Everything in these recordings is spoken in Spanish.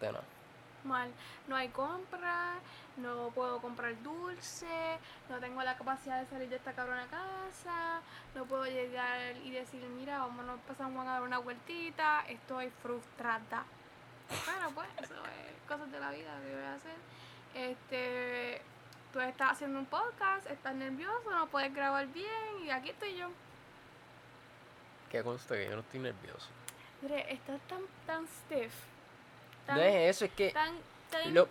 cuarentena? Mal. No hay compra, no puedo comprar dulce, no tengo la capacidad de salir de esta cabrona casa, no puedo llegar y decir, mira, vámonos, pasamos a dar una vueltita, estoy frustrada. Bueno, pues, eso es cosas de la vida que voy a hacer. Este, tú estás haciendo un podcast, estás nervioso, no puedes grabar bien y aquí estoy yo. Que conste que yo no estoy nervioso. Mire, estás tan, tan stiff, tan, No es eso, es que tan, tan, lo,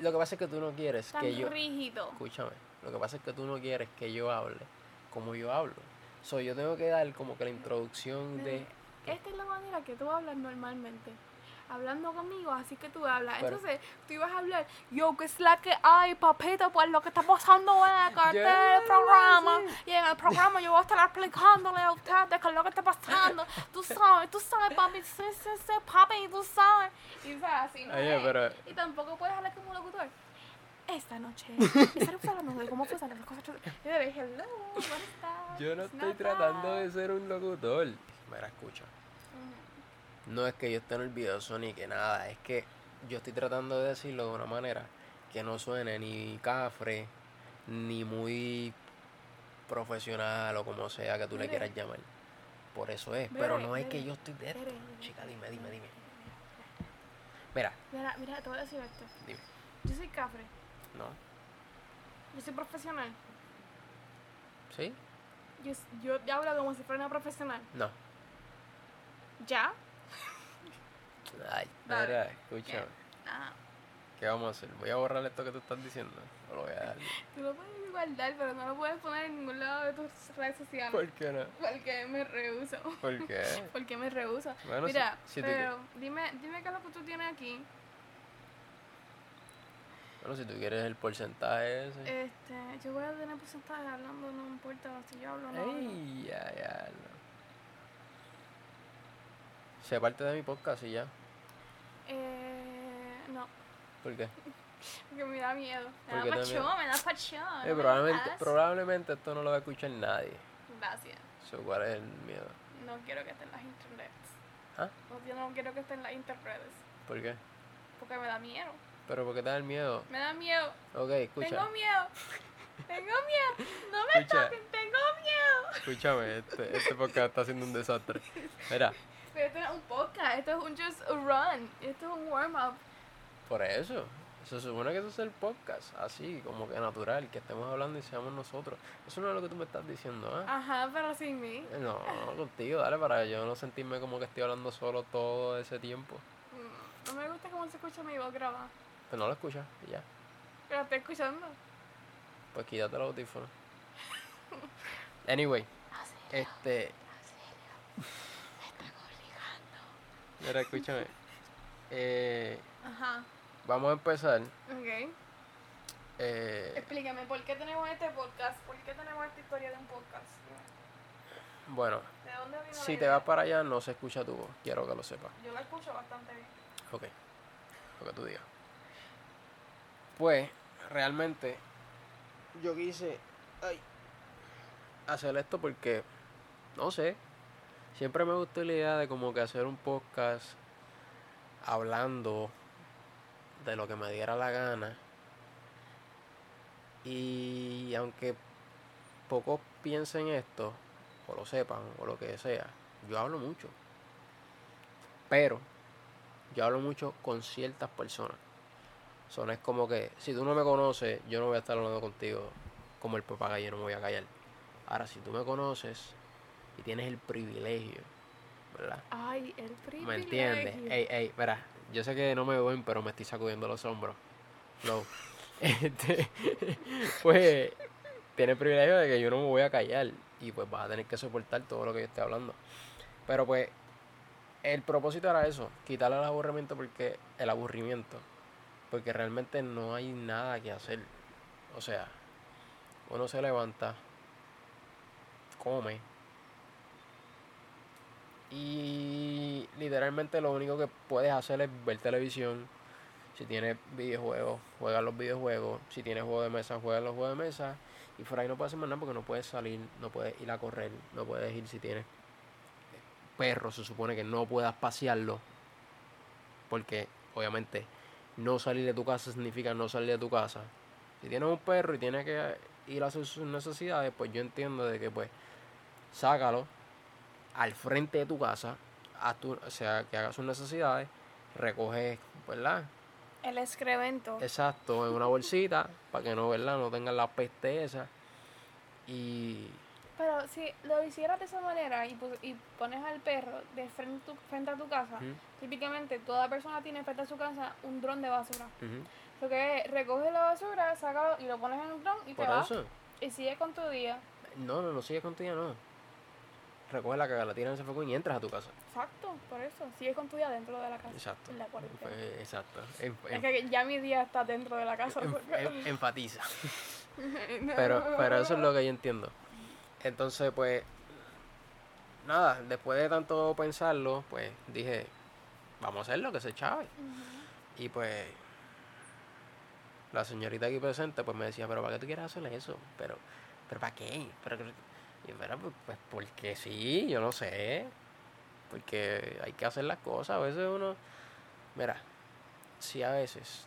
lo que pasa es que tú no quieres tan que yo... rígido. Escúchame, lo que pasa es que tú no quieres que yo hable como yo hablo. So, yo tengo que dar como que la introducción de... Esta es la manera que tú hablas normalmente. Hablando conmigo, así que tú hablas. Pero- Entonces, tú ibas a hablar, yo, que es la que hay, papito, pues lo que está pasando en el del Ya, programa. sí. Y en el programa yo voy a estar explicándole a ustedes qué es lo que está pasando. Tú sabes, tú sabes, papi, sí, sí, sí, papi, tú sabes. Y sabes, así, ¿no? Oye, es. pero- Y tampoco puedes hablar como locutor. Esta noche, estaremos hablando de cómo fue las cosas. Yo le dije, hello, ¿cómo estás? Yo no estoy tratando bad". de ser un locutor. Mira, escucha. No es que yo esté nervioso ni que nada, es que yo estoy tratando de decirlo de una manera que no suene ni cafre, ni muy profesional o como sea que tú le quieras llamar. Por eso es, pero no es que yo estoy de esto. Chica, dime, dime, dime. Mira, Mira, mira, te voy a decir esto. dime. Yo soy cafre, No. yo soy profesional. ¿Sí? Yo, yo hablo como si fuera una profesional. No. ¿Ya? Ay, mira, escúchame. ¿Qué vamos a hacer? ¿Voy a borrar esto que tú estás diciendo? ¿O lo voy a dejar? Tú lo puedes guardar, pero no lo puedes poner en ningún lado de tus redes sociales. ¿Por qué no? Porque me rehuso. ¿Por qué? Porque me rehuso. Bueno, Mira, si pero dime, dime qué es lo que tú tienes aquí. Bueno, si tú quieres el porcentaje ese. Este, yo voy a tener porcentaje hablando, no importa si yo hablo o no. Ey, ya, ya. no. Sé parte de mi podcast y ya. Eh, no, ¿Por qué? porque me da miedo. Me ¿Por da pachón, me da pachón. Eh, probablemente, probablemente esto no lo va a escuchar nadie. Gracias. So, ¿Cuál es el miedo? No quiero que esté en las internets. ¿Ah? No, yo no quiero que esté en las interredes. ¿Por qué? Porque me da miedo. ¿Pero por qué te da el miedo? Me da miedo. Ok, escucha. Tengo miedo. Tengo miedo. No me Escucha. toquen. Tengo miedo. Escúchame, este, este podcast está haciendo un desastre. Mira, Pero esto no es un podcast. Esto es un just a run. Esto es un warm up. por eso. Se supone que eso es el podcast, así, como que natural, que estemos hablando y seamos nosotros. Eso no es lo que tú me estás diciendo, ¿ah? Ajá, pero sin mí. Eh, No, no, contigo, dale, para yo no sentirme como que estoy hablando solo todo ese tiempo. Mm, No me gusta cómo se escucha mi voz grabada. Pero no lo escuchas y ya. Pero estoy escuchando. Pues quítate el audífono. Anyway, este. Mira, escúchame. Eh, Ajá. vamos a empezar. Ok. eh, Explícame, ¿por qué tenemos este podcast? ¿Por qué tenemos esta historia de un podcast? bueno, ¿De dónde vino si te vas para allá, no se escucha tu voz. Quiero que lo sepas. Yo la escucho bastante bien. Ok, lo que tú digas. Pues, realmente, yo quise ay, hacer esto porque, no sé, siempre me gustó la idea de como que hacer un podcast hablando de lo que me diera la gana. Y aunque pocos piensen esto, o lo sepan, o lo que sea, yo hablo mucho. Pero yo hablo mucho con ciertas personas. Son es como que si tú no me conoces, yo no voy a estar hablando contigo como el papagayo, no me voy a callar. Ahora, si tú me conoces y tienes el privilegio, ¿verdad? Ay, el privilegio. ¿Me entiendes? Ey, ey, verá, yo sé que no me ven, pero me estoy sacudiendo los hombros. No. Este, pues, tiene el privilegio de que yo no me voy a callar y pues vas a tener que soportar todo lo que yo esté hablando. Pero pues, el propósito era eso, quitarle el aburrimiento porque el aburrimiento, porque realmente no hay nada que hacer. O sea, uno se levanta, come y literalmente lo único que puedes hacer es ver televisión. Si tienes videojuegos, juegas los videojuegos. Si tienes juegos de mesa, juegas los juegos de mesa. Y por ahí no puedes hacer más nada porque no puedes salir, no puedes ir a correr, no puedes ir si tienes perro, se supone que no puedas pasearlo. Porque obviamente no salir de tu casa significa no salir de tu casa. Si tienes un perro y tienes que ir a hacer sus necesidades, pues yo entiendo de que pues sácalo al frente de tu casa, a tu, o sea, que haga sus necesidades, recoge, ¿verdad? El excremento. Exacto, en una bolsita, para que no, ¿verdad? No tengan la peste esa. Y Pero si lo hicieras de esa manera y, pu- y pones al perro de frente, tu- frente a tu casa, típicamente toda persona tiene frente a su casa un dron de basura. Lo que es, recoges la basura, sácalo y lo pones en un dron y te vas. Y sigues con tu día. No, no, no sigues contigo, no. Recoge la caga, la tiras en ese foco y entras a tu casa. Exacto, por eso. Sigues con tu día dentro de la casa. Exacto. En la cuarentena. Pues, exacto. En- Es que ya mi día está dentro de la casa. en- enfatiza. Pero, pero eso es lo que yo entiendo. Entonces, pues, nada, después de tanto pensarlo, pues dije, vamos a hacerlo, que se chave. Ujú. Y pues, la señorita aquí presente, pues me decía, pero ¿para qué tú quieres hacer eso? Pero, pero ¿para qué? Pero, que-". Y yo, "Mira, pues, pues porque sí, yo no sé. Porque hay que hacer las cosas. A veces uno, mira, si a veces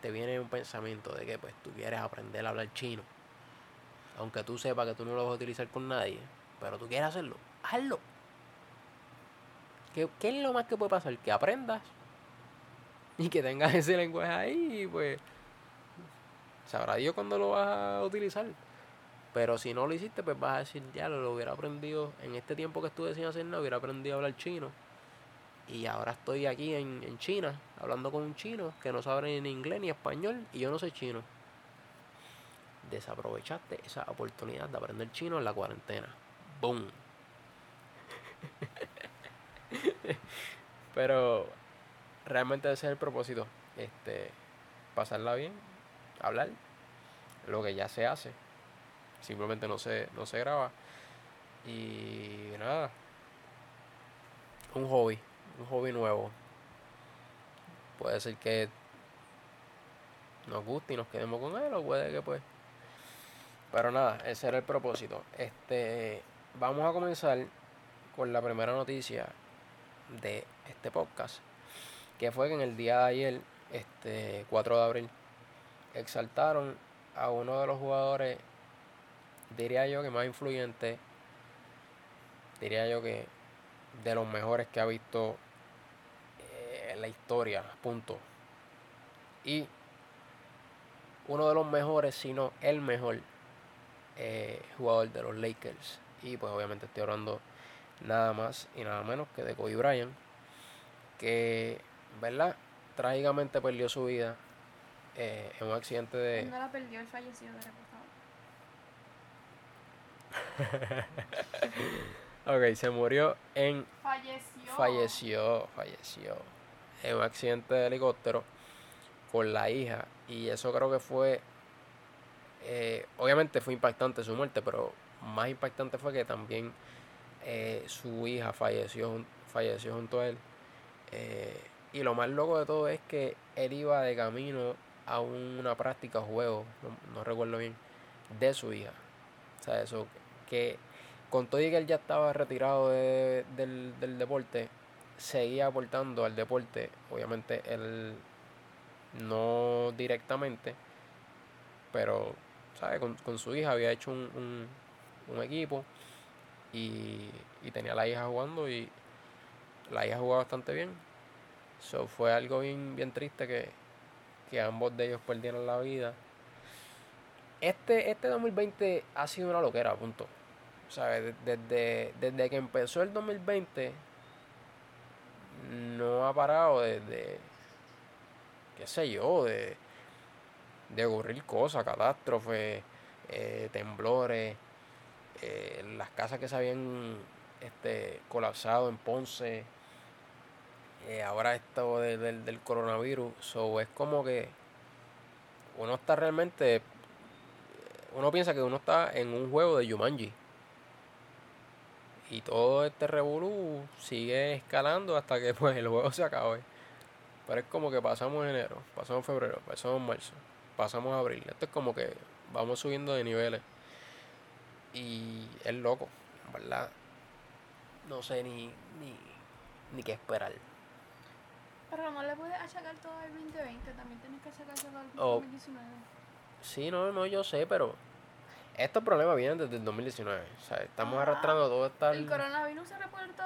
te viene un pensamiento de que pues tú quieres aprender a hablar chino, aunque tú sepas que tú no lo vas a utilizar con nadie, pero tú quieres hacerlo, hazlo. ¿Qué, qué es lo más que puede pasar? Que aprendas y que tengas ese lenguaje ahí pues sabrá Dios cuándo lo vas a utilizar. Pero si no lo hiciste, pues vas a decir, ya lo, hubiera aprendido en este tiempo que estuve sin hacer nada, hubiera aprendido a hablar chino. Y ahora estoy aquí en, en China, hablando con un chino que no sabe ni inglés ni español y yo no sé chino. Desaprovechaste esa oportunidad de aprender chino en la cuarentena. ¡Boom! Pero realmente ese es el propósito. Este, pasarla bien, hablar, lo que ya se hace. Simplemente no se, no se graba. Y nada. Un hobby. Un hobby nuevo. Puede ser que nos guste y nos quedemos con él. O puede que pues. Pero nada, ese era el propósito. Este. Vamos a comenzar con la primera noticia de este podcast. Que fue que en el día de ayer, este 4 de abril, exaltaron a uno de los jugadores, diría yo que más influyente, diría yo que de los mejores que ha visto eh, en la historia, punto. Y uno de los mejores, si no el mejor eh, jugador de los Lakers. Y pues obviamente estoy hablando nada más y nada menos que de Kobe Bryant, que, ¿verdad? Trágicamente perdió su vida eh, en un accidente de... No la perdió, él falleció de reposado. Ok, se murió en Falleció. falleció, falleció en un accidente de helicóptero con la hija y eso creo que fue eh, obviamente fue impactante su muerte pero más impactante fue que también eh, su hija falleció falleció junto a él Eh, y lo más loco de todo es que él iba de camino a una práctica o juego no, no recuerdo bien de su hija o sea eso que con todo y que él ya estaba retirado de- del, del deporte, seguía aportando al deporte. Obviamente él no directamente, pero ¿sabe? Con, con su hija había hecho un, un, equipo y, y tenía la hija jugando y la hija jugaba bastante bien. So, fue algo bien, bien triste que, que ambos de ellos perdieron la vida. Este, este 2020 ha sido una loquera, punto. ¿Sabes? Desde, desde que empezó el 2020, no ha parado desde, qué sé yo, de, de ocurrir cosas, catástrofes, eh, temblores, eh, las casas que se habían este, colapsado en Ponce, eh, ahora esto de- del, coronavirus, so, es como que uno está realmente, uno piensa que uno está en un juego de Jumanji. Y todo este revolú sigue escalando hasta que pues el juego se acabe. Pero es como que pasamos enero, pasamos febrero, pasamos marzo, pasamos abril. Esto es como que vamos subiendo de niveles. Y es loco, en ¿verdad? No sé ni, ni, ni qué esperar. Pero no le puedes achacar todo al 2020, también tienes que achacárselo al Oh. 2019. Sí, no, no, yo sé, pero estos problemas vienen desde el 2019. O sea, estamos Ah, arrastrando todo esta... El coronavirus se reportó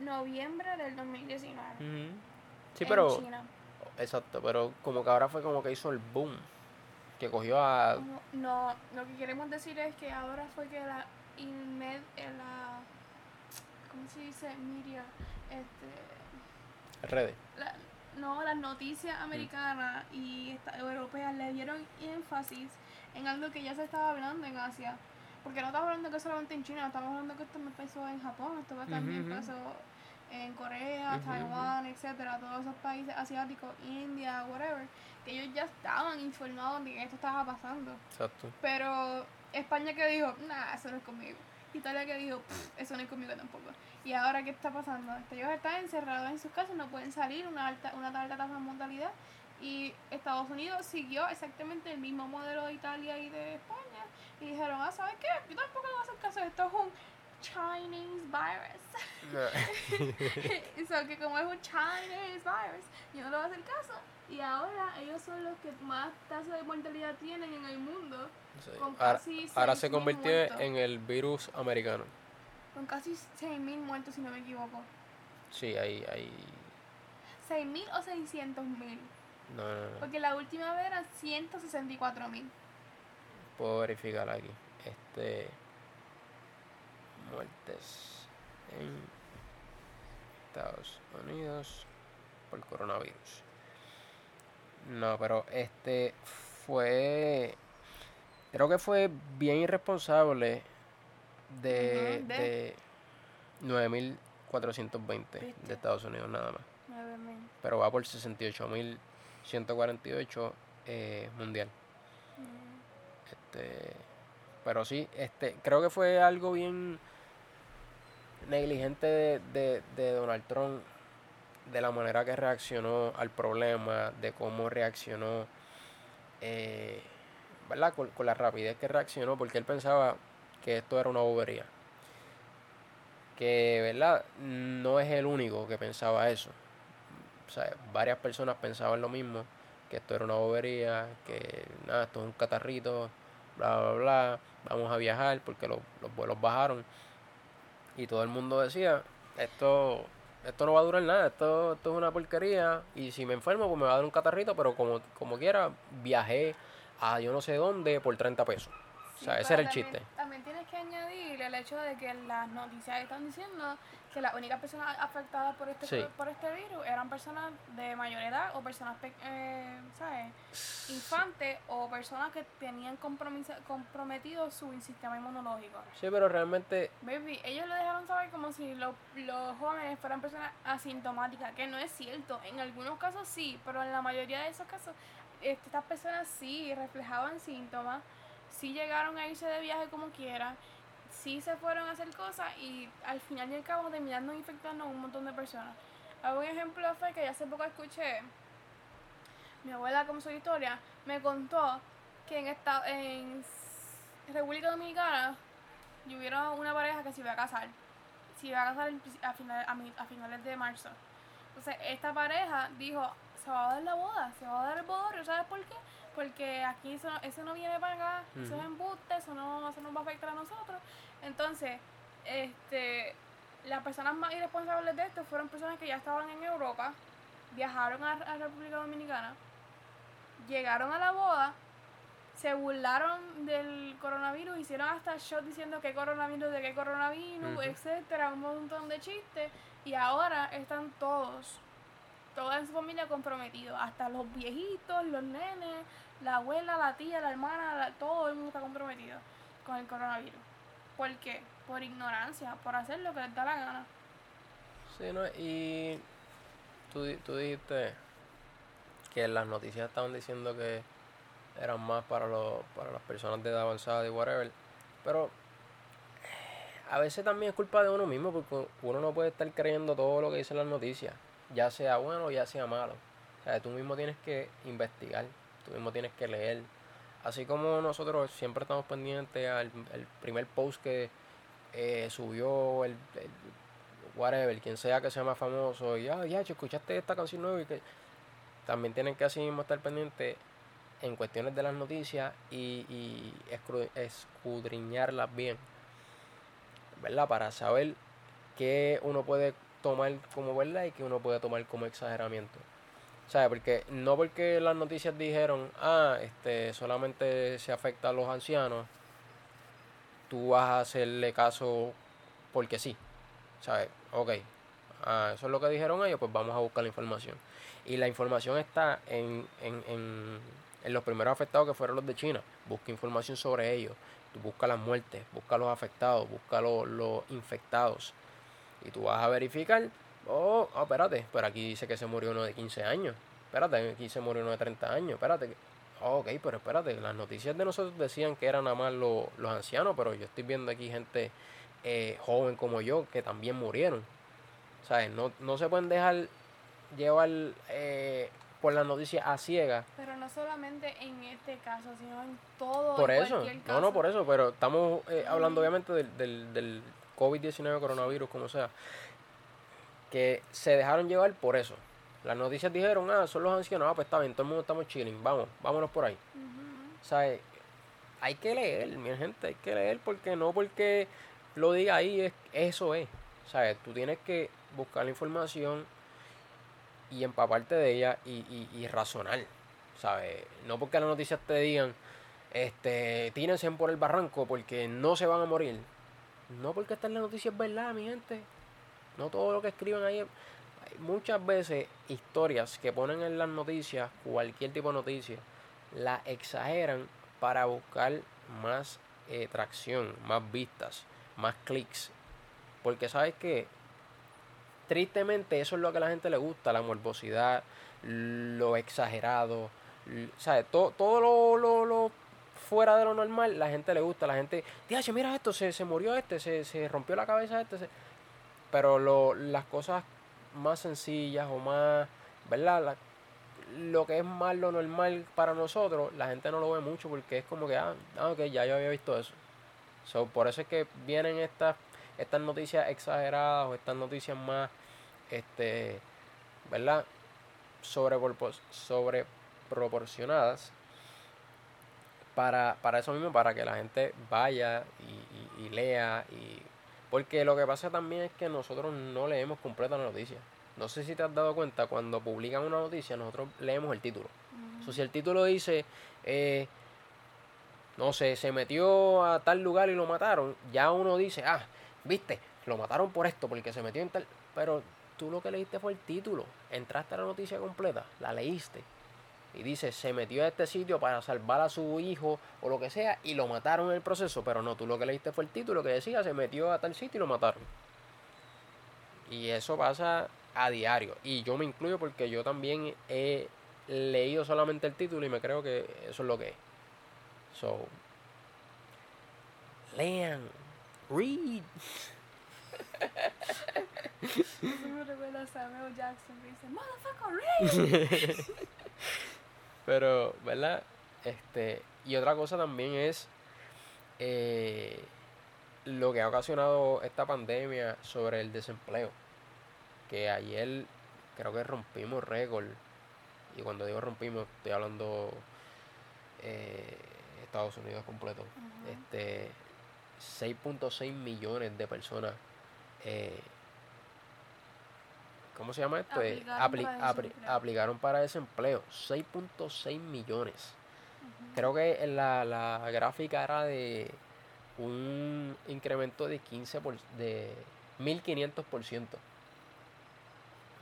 noviembre del 2019. Ujú. Sí, en pero... China. Exacto, pero como que ahora fue como que hizo el boom. Que cogió a No, lo que queremos decir es que ahora fue que la Inmed, eh, la, ¿cómo se dice? Media, este, redes. la- no, las noticias americanas y esta- europeas le dieron énfasis en algo que ya se estaba hablando en Asia. Porque no estamos hablando que solamente en China, estamos hablando que esto me pasó en Japón, esto también pasó en Corea, Taiwán, etcétera, todos esos países asiáticos, India, whatever, que ellos ya estaban informados de que esto estaba pasando. Exacto. Pero España que dijo, nah, eso no es conmigo. Italia que dijo, "Pff, eso no es conmigo tampoco. Y ahora, ¿qué está pasando? Ellos están encerrados en sus casas, no pueden salir, una alta, una alta tasa de mortalidad. Y Estados Unidos siguió exactamente el mismo modelo de Italia y de España. Y dijeron, ah, ¿sabes qué? Yo tampoco le voy a hacer caso. Esto es un Chinese virus. y so, que como es un Chinese virus, yo no le voy a hacer caso. Y ahora ellos son los que más tasa de mortalidad tienen en el mundo. Sí. Con Ahora, casi ahora se 6.000 convirtió muertos. en el virus americano. Con casi 6.000 muertos, si no me equivoco. Sí, ahí, ahí. 6.000 o 600.000. No, no, no. Porque la última vez eran 164.000. Puedo verificar aquí. Este. Muertes en Estados Unidos por coronavirus. No, pero este fue. Creo que fue bien irresponsable de, de- de 9.420 ¿Viste? de Estados Unidos nada más. 9.000. Pero va por 68.148 eh, mundial. Este, pero sí, este, creo que fue algo bien negligente de, de, de Donald Trump, de la manera que reaccionó al problema, de cómo reaccionó, eh, ¿verdad? Con, con la rapidez que reaccionó, porque él pensaba que esto era una bobería. Que, ¿verdad? No es el único que pensaba eso. O sea, varias personas pensaban lo mismo, que esto era una bobería, que nada, esto es un catarrito, bla, bla, bla, vamos a viajar porque los, los vuelos bajaron. Y todo el mundo decía, esto, esto no va a durar nada, esto, esto es una porquería, y si me enfermo, pues me va a dar un catarrito, pero como, como quiera, viajé a yo no sé dónde por 30 pesos. O sea, ese era el chiste. Añadir el hecho de que las noticias están diciendo que las únicas personas afectadas por este, Sí. por este virus eran personas de mayor edad o personas, pe- eh, ¿sabes? Infantes o personas que tenían comprometido su sistema inmunológico. Sí, pero realmente, Baby, ellos lo dejaron saber como si lo- los jóvenes fueran personas asintomáticas, que no es cierto. En algunos casos sí, pero en la mayoría de esos casos, estas personas sí reflejaban síntomas, sí llegaron a irse de viaje como quiera, sí se fueron a hacer cosas y al final y al cabo terminaron infectando a un montón de personas. Un ejemplo fue que hace poco escuché, mi abuela como su historia, me contó que en, esta, en República Dominicana y hubiera una pareja que se iba a casar. Se iba a casar a, final- a, finales de marzo. Entonces, esta pareja dijo, se va a dar la boda, se va a dar el bodorio, ¿sabes por qué? Porque aquí eso, eso no viene para acá, eso es embuste, eso no, eso nos va a afectar a nosotros. Entonces, este, las personas más irresponsables de esto fueron personas que ya estaban en Europa, viajaron a, a República Dominicana, llegaron a la boda, se burlaron del coronavirus, hicieron hasta shots diciendo que coronavirus, de qué coronavirus, etcétera, un montón de chistes, y ahora están todos, toda su familia comprometidos, hasta los viejitos, los nenes, la abuela, la tía, la hermana, todo el mundo está comprometido con el coronavirus. ¿Por qué? Por ignorancia, por hacer lo que les da la gana. sí, ¿no? Y tú, tú dijiste que las noticias estaban diciendo que eran más para, los, para las personas de edad avanzada y whatever. Pero a veces también es culpa de uno mismo porque uno no puede estar creyendo todo lo que dicen las noticias, ya sea bueno o ya sea malo. O sea, tú mismo tienes que investigar, tú mismo tienes que leer. Así como nosotros siempre estamos pendientes al el primer post que eh, subió el, el whatever, quien sea que sea más famoso, y ah, ya, escuchaste esta canción nueva y que también tienen que así mismo estar pendientes en cuestiones de las noticias y, y escudriñarlas bien, ¿verdad? Para saber qué uno puede tomar como verdad y qué uno puede tomar como exageramiento. ¿Sabes? Porque no porque las noticias dijeron, ah, este, solamente se afecta a los ancianos, tú vas a hacerle caso porque sí. ¿Sabes? Ok. Ah, eso es lo que dijeron ellos, pues vamos a buscar la información. Y la información está en, en, en, en los primeros afectados que fueron los de China. Busca información sobre ellos. Busca las muertes, busca los afectados, busca los, los infectados. Y tú vas a verificar, oh, oh, espérate, pero aquí dice que se murió uno de 15 años. Espérate, aquí se murió uno de 30 años. Espérate. Oh, ok, pero espérate, las noticias de nosotros decían que eran nada más los, los ancianos, pero yo estoy viendo aquí gente eh, joven como yo que también murieron. ¿Sabes? No, no se pueden dejar llevar eh, por las noticias a ciegas. Pero no solamente en este caso, sino en todo. Por eso, no, no, por eso, pero estamos eh, hablando obviamente del, del, del COVID-19, coronavirus, como sea, que se dejaron llevar por eso. Las noticias dijeron, ah, son los ancianos, ah, pues está bien, todo el mundo estamos chilling, vamos, vámonos por ahí. O sea, hay que leer, mi gente, hay que leer porque no porque lo diga ahí, es, eso es. ¿Sabes? Tú tienes que buscar la información y empaparte de ella y, y, y razonar. ¿Sabes? No porque las noticias te digan, este, tírense por el barranco porque no se van a morir. No porque esta en la noticia es verdad, mi gente. No todo lo que escriben ahí. Hay muchas veces historias que ponen en las noticias, cualquier tipo de noticia, la exageran para buscar más eh, tracción, más vistas, más clics. Porque sabes que tristemente eso es lo que a la gente le gusta, la morbosidad, lo exagerado, ¿sabes? Todo, todo lo, lo fuera de lo normal, la gente le gusta, la gente, dice, mira esto, se, se murió este, se, se, rompió la cabeza este, pero lo, las cosas más sencillas o más, ¿verdad? lo que es más lo normal para nosotros, la gente no lo ve mucho porque es como que, ah, ah ok, ya yo había visto eso. So, por eso es que vienen estas, estas noticias exageradas o estas noticias más, este, ¿verdad? Sobre, sobre proporcionadas para, para eso mismo, para que la gente vaya y, lea. y Porque lo que pasa también es que nosotros no leemos completa la noticia. No sé si te has dado cuenta, cuando publican una noticia, nosotros leemos el título. si el título dice, eh, no sé, se metió a tal lugar y lo mataron, ya uno dice, ah, viste, lo mataron por esto, porque se metió en tal... Pero tú lo que leíste fue el título. Entraste a la noticia completa, la leíste y dice, se metió a este sitio para salvar a su hijo o lo que sea y lo mataron en el proceso, pero no, tú lo que leíste fue el título que decía, se metió a tal sitio y lo mataron. Y eso pasa a diario. Y yo me incluyo porque yo también he leído solamente el título y me creo que eso es lo que es. So, lean, read. Eso me recuerda a Samuel Jackson que dice, motherfucker, read. Pero, ¿verdad? Este, y otra cosa también es eh, lo que ha ocasionado esta pandemia sobre el desempleo. Que ayer creo que rompimos récord. Y cuando digo rompimos, estoy hablando eh, Estados Unidos completo. Este 6.6 millones de personas eh, ¿Cómo se llama esto? Eh, aplicaron, para, desempleo. 6.6 millones. Creo que la, la gráfica era de un incremento de 15 por, de 1500%.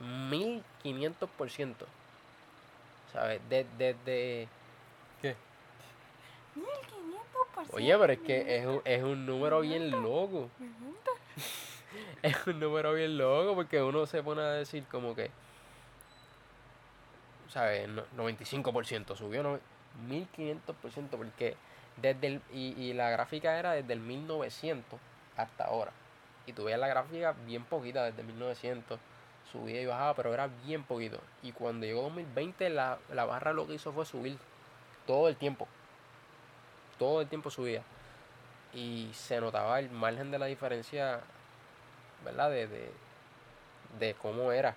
1500%. ¿Sabes? Desde... De, ¿Qué? 1500%. Oye, pero es que es un, es un número bien loco. es un número bien loco porque uno se pone a decir como que, ¿sabes? 95% subió, no, 1500% porque desde el, y, y, la gráfica era desde el 1900 hasta ahora. Y tú la gráfica bien poquita desde 1900, subía y bajaba, pero era bien poquito. Y cuando llegó 2020 la, la barra lo que hizo fue subir todo el tiempo. Todo el tiempo subía. Y se notaba el margen de la diferencia ¿verdad? De, de cómo era.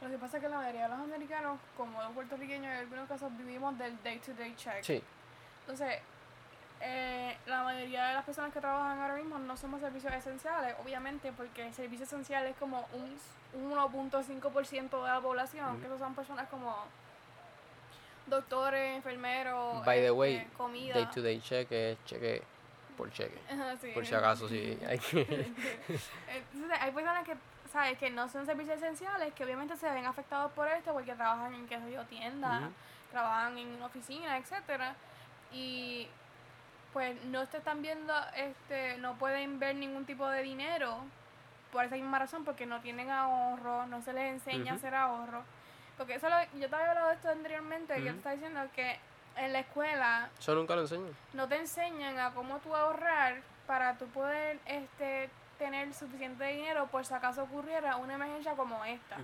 Lo que pasa es que la mayoría de los americanos, como los puertorriqueños, en algunos casos vivimos del day-to-day check. Sí, Entonces, eh, la mayoría de las personas que trabajan ahora mismo no somos servicios esenciales, obviamente, porque el servicio esencial es como un, un 1.5% de la población, Ujú. que esos son personas como doctores, enfermeros, by the este, way, comida. day to day es cheque por cheque. Ajá, sí. Por si acaso, sí. Hay que... Entonces, hay personas que, ¿sabes? Que no son servicios esenciales, que obviamente se ven afectados por esto porque trabajan en, qué sé yo, tiendas, trabajan en una oficina, etcétera Y pues no te están viendo, este, no pueden ver ningún tipo de dinero por esa misma razón, porque no tienen ahorro, no se les enseña a hacer ahorro. Porque eso lo- yo te había hablado de esto anteriormente, y yo te estaba diciendo que en la escuela Eso nunca lo enseño. no te enseñan a cómo tú ahorrar para tú poder este tener suficiente dinero por si acaso ocurriera una emergencia como esta.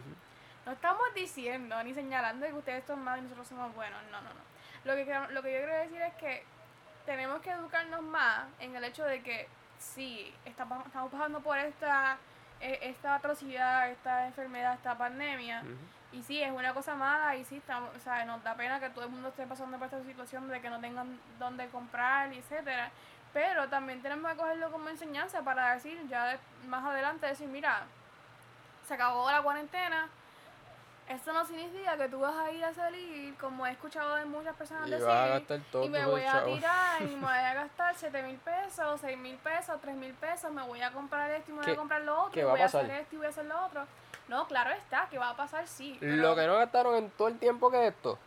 No estamos diciendo ni señalando que ustedes son malos y nosotros somos buenos, no, no, no. Lo que, lo que yo quiero decir es que tenemos que educarnos más en el hecho de que sí, estamos, estamos pasando por esta, esta atrocidad, esta enfermedad, esta pandemia. Y sí, es una cosa mala y sí, estamos, o sea, nos da pena que todo el mundo esté pasando por esta situación de que no tengan dónde comprar, etcétera. Pero también tenemos que cogerlo como enseñanza para decir, ya de- más adelante, decir, mira, se acabó la cuarentena. Esto no significa que tú vas a ir a salir, como he escuchado de muchas personas Y decir, vas a gastar todo y me voy a chavo. tirar y me voy a gastar 7 mil pesos, 6 mil pesos, 3 mil pesos, me voy a comprar esto y me voy ¿Qué- a comprar lo otro, y va a voy a pasar? hacer esto y voy a hacer lo otro. No, claro está, que va a pasar, sí. Lo que no gastaron en todo el tiempo que esto,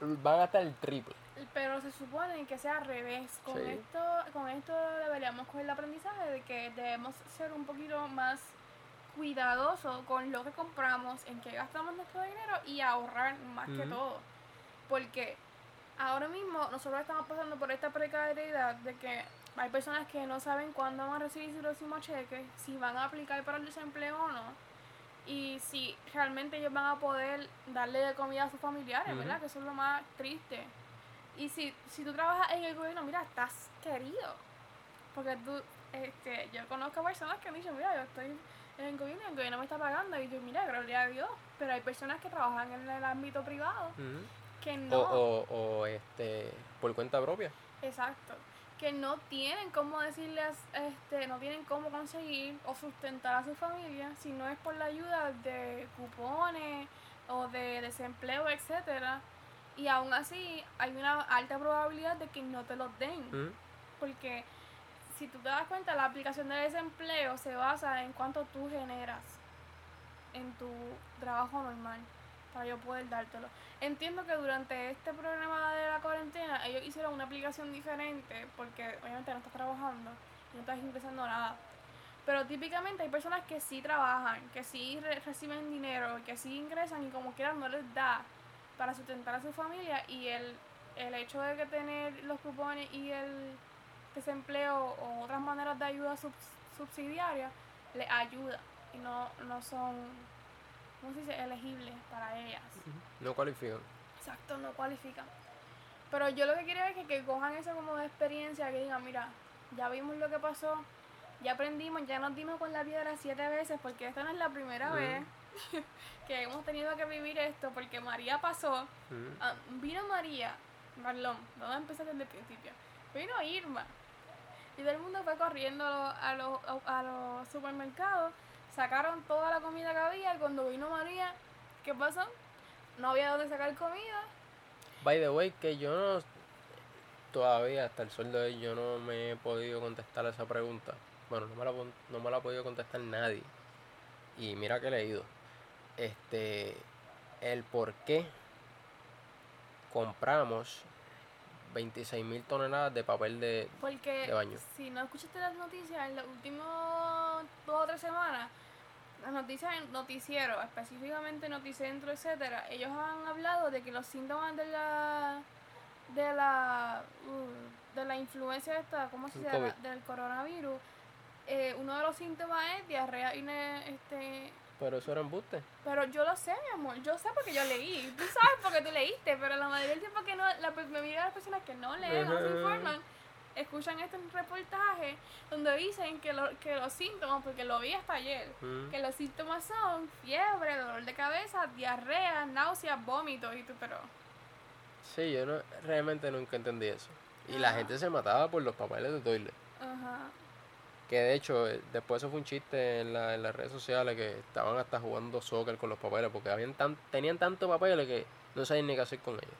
van a gastar el triple. Pero se supone que sea al revés. Con Sí. esto, con esto deberíamos coger el aprendizaje de que debemos ser un poquito más cuidadosos con lo que compramos, en qué gastamos nuestro dinero y ahorrar más que todo. Porque ahora mismo nosotros estamos pasando por esta precariedad de que hay personas que no saben cuándo van a recibir su próximo cheque, si van a aplicar para el desempleo o no. Y si realmente ellos van a poder darle de comida a sus familiares. ¿verdad? Que eso es lo más triste. Y si, si tú trabajas en el gobierno, mira, estás querido. Porque tú, este, yo conozco personas que me dicen, mira, yo estoy el gobierno el gobierno me está pagando. Y yo, mira, gloria a Dios. Pero hay personas que trabajan en el ámbito privado Ujú. que no. O, o, o este, por cuenta propia. Exacto. Que no tienen cómo decirles, este, no tienen cómo conseguir o sustentar a su familia si no es por la ayuda de cupones o de desempleo, etcétera. Y aún así hay una alta probabilidad de que no te los den. Porque si tú te das cuenta, la aplicación de desempleo se basa en cuánto tú generas en tu trabajo normal para yo poder dártelo. Entiendo que durante este programa de la cuarentena ellos hicieron una aplicación diferente porque obviamente no estás trabajando y no estás ingresando nada. Pero típicamente hay personas que sí trabajan, que sí re- reciben dinero, que sí ingresan y como quieran no les da para sustentar a su familia y el, el hecho de que tener los cupones y el desempleo o otras maneras de ayuda subs- subsidiaria les ayuda y no, no son, ¿cómo se dice?, elegibles para ellas. No cualifican. Exacto, no cualifican. Pero yo lo que quiero es que, que cojan eso como de experiencia, que digan, mira, ya vimos lo que pasó, ya aprendimos, ya nos dimos con la piedra siete veces, porque esta no es la primera vez que hemos tenido que vivir esto, porque María pasó, ah, vino María, perdón, vamos a empezar desde el principio, vino Irma, y todo el mundo fue corriendo a los, a los, supermercados, sacaron toda la comida que había, y cuando vino María, ¿qué pasó? No había dónde sacar comida. By the way, que yo no. Todavía, hasta el sol de hoy, yo no me he podido contestar esa pregunta. Bueno, no me la, no me la ha podido contestar nadie. Y mira que he leído. Este. El por qué compramos 26 mil toneladas de papel de. Porque de baño. si no escuchaste las noticias en los últimos dos o tres semanas, las noticias en noticiero, específicamente Noticentro, etcétera, ellos han hablado de que los síntomas de la de la uh, de la influencia esta, ¿cómo se llama? Del coronavirus, eh, uno de los síntomas es diarrea y ne- este Pero eso era embuste. pero yo lo sé, mi amor. Yo sé porque yo leí. Tú sabes porque tú leíste, pero la mayoría del tiempo que no, la mayoría de las personas que no leen, no se Ajá. informan, escuchan este reportaje donde dicen que, lo- que los síntomas, porque lo vi hasta ayer, Mm. que los síntomas son fiebre, dolor de cabeza, diarrea, náuseas, vómitos y tú, pero... Sí, yo no, realmente nunca entendí eso. Y la Ajá. gente se mataba por los papeles de toilet. Ajá. Que de hecho, eh, después eso fue un chiste en, la- en las redes sociales que estaban hasta jugando soccer con los papeles porque habían tan, tenían tanto papeles que no sabían ni qué hacer con ellos.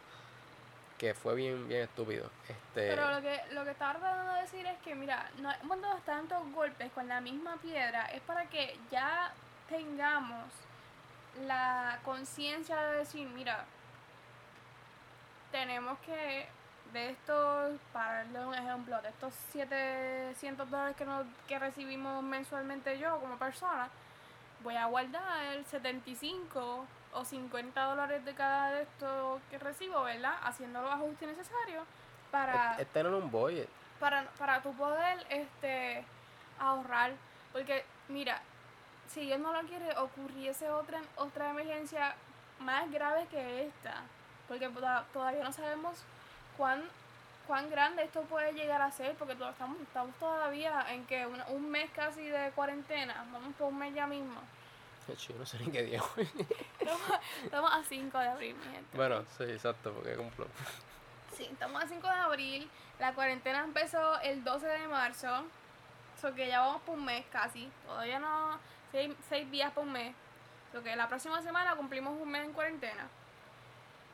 Que fue bien, bien estúpido. Este, Pero lo que, lo que estaba tratando de decir es que, mira, no hemos dado tantos golpes con la misma piedra, es para que ya tengamos la conciencia de decir, mira, tenemos que, de estos, para darle un ejemplo, de estos 700 dólares que, nos, que recibimos mensualmente yo como persona, voy a guardar 75 o 50 dólares de cada de estos que recibo, ¿verdad? Haciendo los ajustes necesarios para, es, es tener un budget. para, para tu poder este, ahorrar. Porque, mira, si Dios no lo quiere, ocurriese otra, otra emergencia más grave que esta. Porque toda- todavía no sabemos cuán, cuán grande esto puede llegar a ser. Porque estamos, estamos todavía en que un, un mes casi de cuarentena. Vamos por un mes ya mismo. Yo no sé ni qué día. hoy. Estamos, estamos a 5 de abril, mi gente. bueno, sí, exacto, porque cumplo. Sí, estamos a 5 de abril. La cuarentena empezó el 12 de marzo. So que ya vamos por un mes casi. Todavía no. 6 días por un mes. So que la próxima semana cumplimos un mes en cuarentena.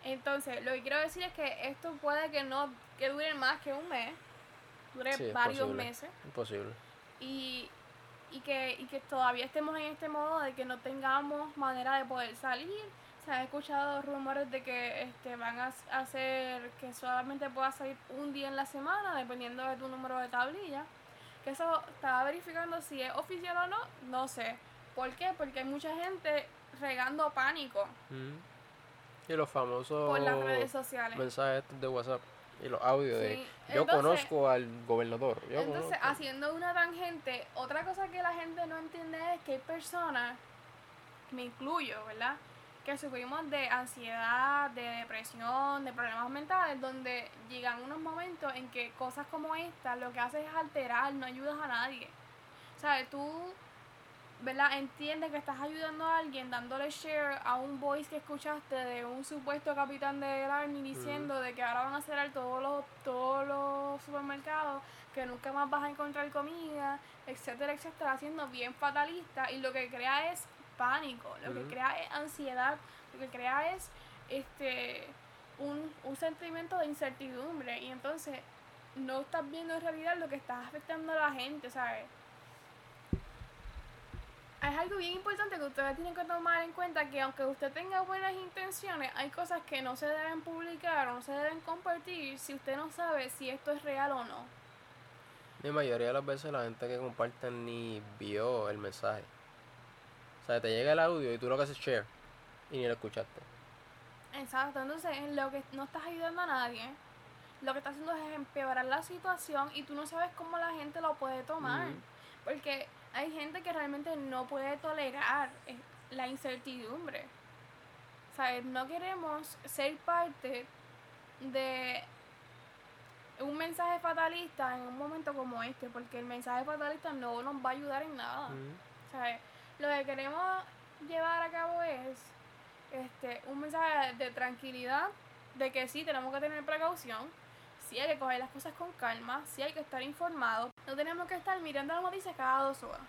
Entonces, lo que quiero decir es que esto puede que no que dure más que un mes. Dure Sí, varios posible. meses. Imposible. Y, y, que, y que todavía estemos en este modo de que no tengamos manera de poder salir. Se han escuchado rumores de que este, van a hacer que solamente puedas salir un día en la semana, dependiendo de tu número de tablilla. Que eso estaba verificando si es oficial o no, no sé. ¿Por qué? Porque hay mucha gente regando pánico Mm. Y los famosos por las redes sociales. mensajes de WhatsApp y los audios de yo entonces- conozco al gobernador. Yo Entonces, conozco". haciendo una tangente, otra cosa que la gente no entiende es que hay personas, me incluyo, ¿verdad? Que sufrimos de ansiedad, de depresión, de problemas mentales, donde llegan unos momentos en que cosas como esta lo que haces es alterar, no ayudas a nadie. ¿Sabes? Tú, ¿verdad? Entiendes que estás ayudando a alguien dándole share a un voice que escuchaste de un supuesto capitán del Army diciendo de que ahora van a cerrar todos los, todos los supermercados, que nunca más vas a encontrar comida, etcétera, etcétera, haciendo bien fatalista y lo que crea es pánico, lo que crea es ansiedad, lo que crea es este un, un sentimiento de incertidumbre y entonces no estás viendo en realidad lo que estás afectando a la gente, ¿sabes? Es algo bien importante que ustedes tienen que tomar en cuenta que aunque usted tenga buenas intenciones, hay cosas que no se deben publicar o no se deben compartir si usted no sabe si esto es real o no. La mayoría de las veces la gente que comparte ni vio el mensaje. O sea, te llega el audio y tú lo que haces es share y ni lo escuchaste. Exacto, entonces lo que no estás ayudando a nadie, lo que estás haciendo es empeorar la situación y tú no sabes cómo la gente lo puede tomar. Porque hay gente que realmente no puede tolerar eh, la incertidumbre. ¿Sabes? No queremos ser parte de un mensaje fatalista en un momento como este, porque el mensaje fatalista no nos va a ayudar en nada. Mm. ¿sabes? Lo que queremos llevar a cabo es este, un mensaje de tranquilidad, de que sí tenemos que tener precaución, sí hay que coger las cosas con calma, sí hay que estar informados, no tenemos que estar mirando las noticias cada dos horas.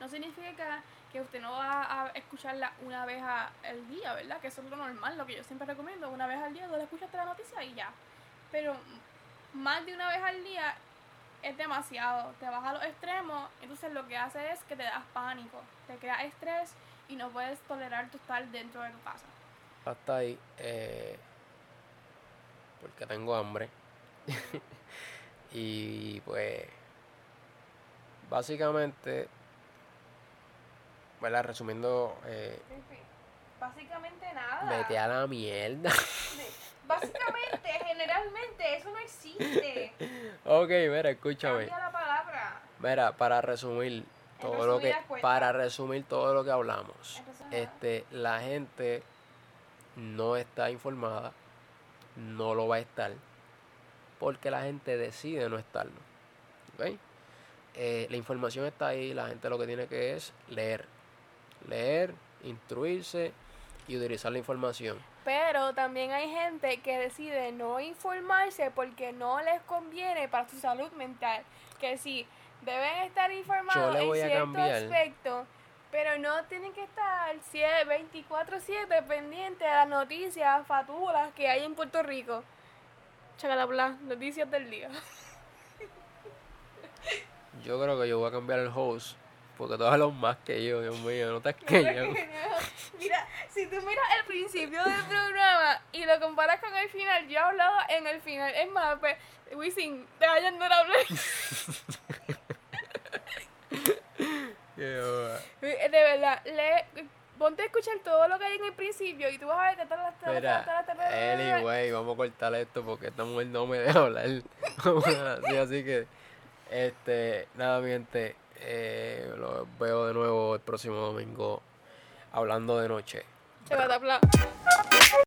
No significa que usted no va a escucharla una vez al día, ¿verdad? Que eso es lo normal, lo que yo siempre recomiendo, una vez al día tú le escuchaste la noticia y ya. Pero más de una vez al día es demasiado, te vas a los extremos, entonces lo que hace es que te das pánico, te crea estrés y no puedes tolerar tu estar dentro de tu casa. Hasta ahí. eh, porque tengo hambre. y pues. Básicamente. ¿Verdad? Resumiendo. eh, Básicamente nada. vete a la mierda. Básicamente, generalmente, eso no existe. ok, mira, escúchame. Cambia la palabra. Mira, para resumir todo lo que para resumir todo lo que hablamos. Este, la gente no está informada, no lo va a estar. porque la gente decide no estarlo. ¿Ok? Eh, la información está ahí, la gente lo que tiene que es leer. Leer, instruirse y utilizar la información. Pero también hay gente que decide no informarse porque no les conviene para su salud mental. Que sí, deben estar informados en a cierto aspecto, pero no tienen que estar 24-7 pendientes de las noticias fatulas que hay en Puerto Rico. Chacalabla, noticias del día. Yo creo que yo voy a cambiar el host porque tú hablas más que yo, Dios mío, no te yo. Mira, si tú miras el principio del programa y lo comparas con el final, yo he hablado en el final. Es más, pues, Wisin, te vayan no hablar. De verdad, lee, ponte a escuchar todo lo que hay en el principio y tú vas a ver que todas las Mira, anyway, vamos a cortar esto porque esta mujer no me deja hablar. así, así que, este, nada, mi gente, eh, lo veo de nuevo el próximo domingo hablando de noche.